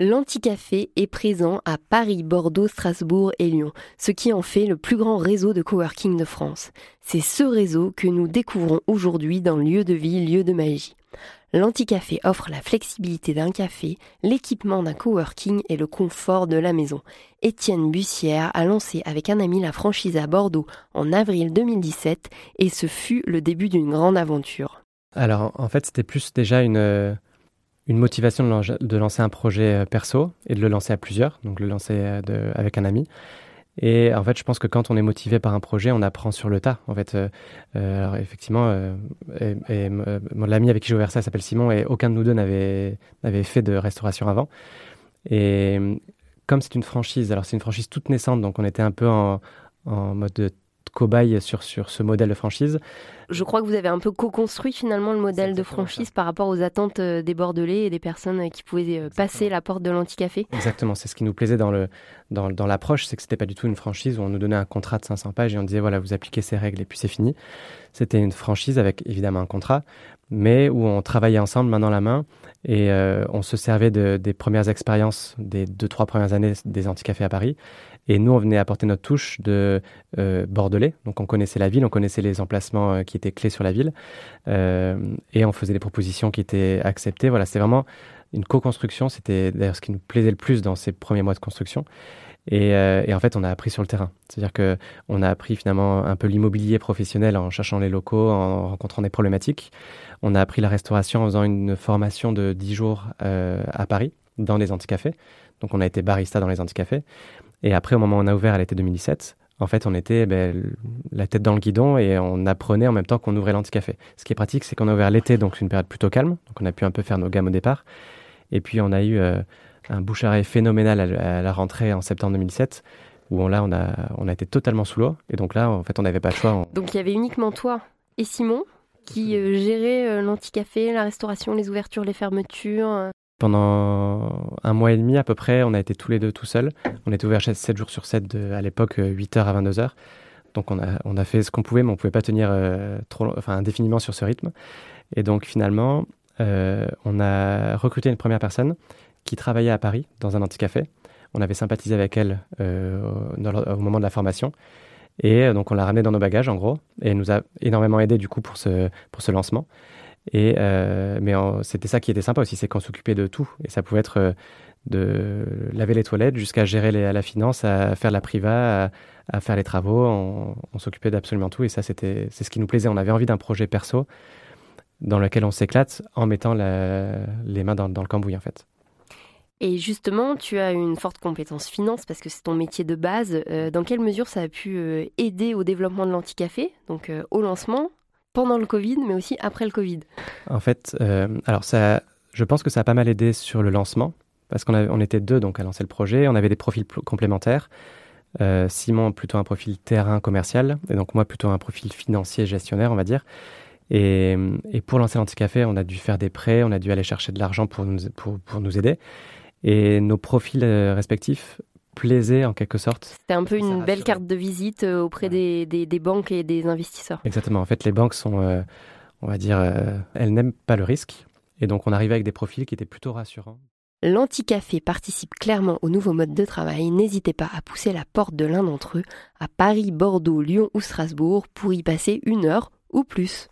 L'Anticafé est présent à Paris, Bordeaux, Strasbourg et Lyon, ce qui en fait le plus grand réseau de coworking de France. C'est ce réseau que nous découvrons aujourd'hui dans Lieu de vie, lieu de magie. L'Anticafé offre la flexibilité d'un café, l'équipement d'un coworking et le confort de la maison. Étienne Bussière a lancé avec un ami la franchise à Bordeaux en avril 2017 et ce fut le début d'une grande aventure. Alors en fait c'était plus déjà une une motivation de, lancer un projet euh, perso et de le lancer à plusieurs, donc le lancer euh, avec un ami. Et en fait, je pense que quand on est motivé par un projet, on apprend sur le tas. En fait, euh, alors effectivement, et, l'ami avec qui j'ai ouvert ça s'appelle Simon et aucun de nous deux n'avait fait de restauration avant. Et comme c'est une franchise, alors c'est une franchise toute naissante, donc on était un peu en, en mode de cobaye sur, sur ce modèle de franchise. Je crois que vous avez un peu co-construit finalement le modèle de franchise par rapport aux attentes euh, des Bordelais et des personnes euh, qui pouvaient euh, passer la porte de l'anticafé. Exactement, c'est ce qui nous plaisait dans, le, dans, l'approche, c'est que c'était pas du tout une franchise où on nous donnait un contrat de 500 pages et on disait voilà, vous appliquez ces règles et puis c'est fini. C'était une franchise avec évidemment un contrat, mais où on travaillait ensemble main dans la main et on se servait de, des premières expériences des deux, trois premières années des anticafés à Paris et nous, on venait apporter notre touche de euh, bordelais. Donc, on connaissait la ville, on connaissait les emplacements euh, qui étaient clés sur la ville. Euh, et on faisait des propositions qui étaient acceptées. Voilà, c'est vraiment une co-construction. C'était d'ailleurs ce qui nous plaisait le plus dans ces premiers mois de construction. Et, et en fait, on a appris sur le terrain. C'est-à-dire que on a appris finalement un peu l'immobilier professionnel en cherchant les locaux, en rencontrant des problématiques. On a appris la restauration en faisant une formation de 10 jours à Paris, dans les anticafés. Donc, on a été barista dans les anticafés. Et après, au moment où on a ouvert à l'été 2017, en fait, on était ben, la tête dans le guidon et on apprenait en même temps qu'on ouvrait l'anticafé. Ce qui est pratique, c'est qu'on a ouvert l'été, donc une période plutôt calme. Donc on a pu un peu faire nos gammes au départ. Et puis on a eu euh, un bouche à phénoménal à, la rentrée en septembre 2007 où on, là, on a, on a été totalement sous l'eau. Et donc là, en fait, on n'avait pas le choix. Donc il y avait uniquement toi et Simon qui euh, géraient euh, l'anticafé, la restauration, les ouvertures, les fermetures. Pendant un mois et demi à peu près, on a été tous les deux tout seuls. On était ouvert 7 jours sur 7, à l'époque 8h à 22h. Donc on a, on a fait ce qu'on pouvait, mais on ne pouvait pas tenir euh, trop, enfin, indéfiniment sur ce rythme. Et donc finalement, euh, on a recruté une première personne qui travaillait à Paris dans un anticafé. On avait sympathisé avec elle euh, au moment de la formation. Et donc on l'a ramenée dans nos bagages en gros. Et elle nous a énormément aidé du coup pour ce, pour ce lancement. Et, euh, mais c'était ça qui était sympa aussi, c'est qu'on s'occupait de tout. Et ça pouvait être euh, de laver les toilettes jusqu'à gérer les, la finance, à faire la priva, à, faire les travaux. On, s'occupait d'absolument tout. Et ça, c'était, c'est ce qui nous plaisait. On avait envie d'un projet perso dans lequel on s'éclate en mettant les mains dans, le cambouis, en fait. Et justement, tu as une forte compétence finance parce que c'est ton métier de base. Euh, dans quelle mesure ça a pu aider au développement de l'anticafé, donc au lancement, pendant le Covid, mais aussi après le Covid? En fait, euh, alors ça, je pense que ça a pas mal aidé sur le lancement, parce qu'on on était deux donc à lancer le projet, on avait des profils complémentaires. Euh, Simon plutôt un profil terrain commercial, et donc moi plutôt un profil financier gestionnaire, on va dire. Et, et pour lancer l'Anticafé, on a dû faire des prêts, on a dû aller chercher de l'argent pour nous, pour, pour nous aider. Et nos profils euh, respectifs plaisait en quelque sorte. C'était un peu une belle carte de visite euh, auprès des, des, banques et des investisseurs. Exactement. En fait, les banques sont, euh, on va dire, euh, elles n'aiment pas le risque. Et donc, on arrivait avec des profils qui étaient plutôt rassurants. L'Anticafé participe clairement au nouveau mode de travail. N'hésitez pas à pousser la porte de l'un d'entre eux à Paris, Bordeaux, Lyon ou Strasbourg pour y passer une heure ou plus.